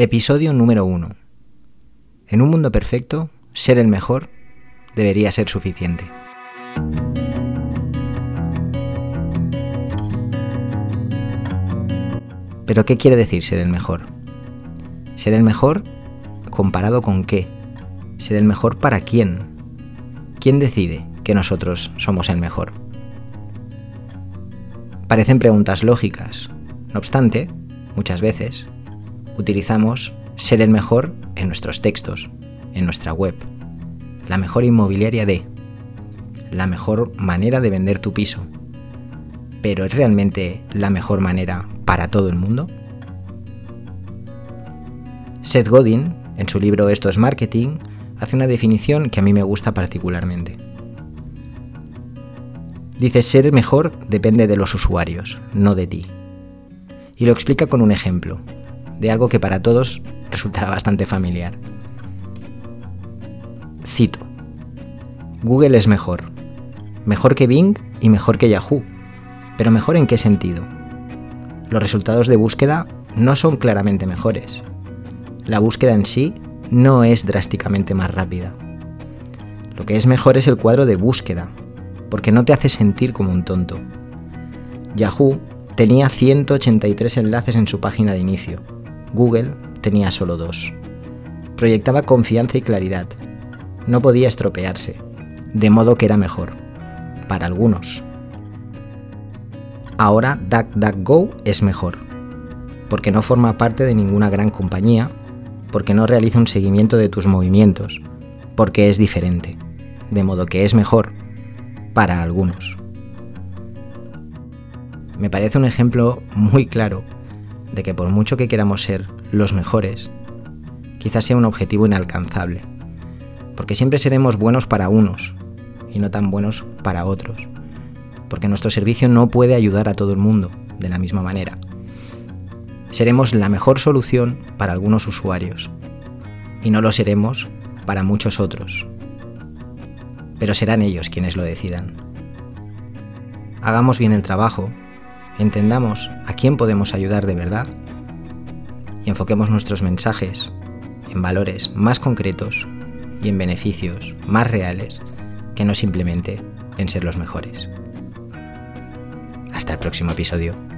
Episodio número 1. En un mundo perfecto, ser el mejor debería ser suficiente. Pero ¿qué quiere decir ser el mejor? Ser el mejor comparado con qué? Ser el mejor para quién? ¿Quién decide que nosotros somos el mejor? Parecen preguntas lógicas. No obstante, muchas veces utilizamos ser el mejor en nuestros textos, en nuestra web, la mejor inmobiliaria de, la mejor manera de vender tu piso. ¿Pero es realmente la mejor manera para todo el mundo? Seth Godin, en su libro Esto es Marketing, hace una definición que a mí me gusta particularmente. Dice, ser mejor depende de los usuarios, no de ti. Y lo explica con un ejemplo de algo que para todos resultará bastante familiar. Cito. Google es mejor. Mejor que Bing y mejor que Yahoo. Pero mejor en qué sentido? Los resultados de búsqueda no son claramente mejores. La búsqueda en sí no es drásticamente más rápida. Lo que es mejor es el cuadro de búsqueda, porque no te hace sentir como un tonto. Yahoo tenía 183 enlaces en su página de inicio, Google tenía solo dos. Proyectaba confianza y claridad. No podía estropearse, de modo que era mejor, para algunos. Ahora DuckDuckGo es mejor, porque no forma parte de ninguna gran compañía, porque no realiza un seguimiento de tus movimientos, porque es diferente, de modo que es mejor para algunos. Me parece un ejemplo muy claro de que por mucho que queramos ser los mejores, quizás sea un objetivo inalcanzable, porque siempre seremos buenos para unos y no tan buenos para otros, porque nuestro servicio no puede ayudar a todo el mundo de la misma manera. Seremos la mejor solución para algunos usuarios y no lo seremos para muchos otros, pero serán ellos quienes lo decidan. Hagamos bien el trabajo entendamos a quién podemos ayudar de verdad y enfoquemos nuestros mensajes en valores más concretos y en beneficios más reales que no simplemente en ser los mejores. Hasta el próximo episodio.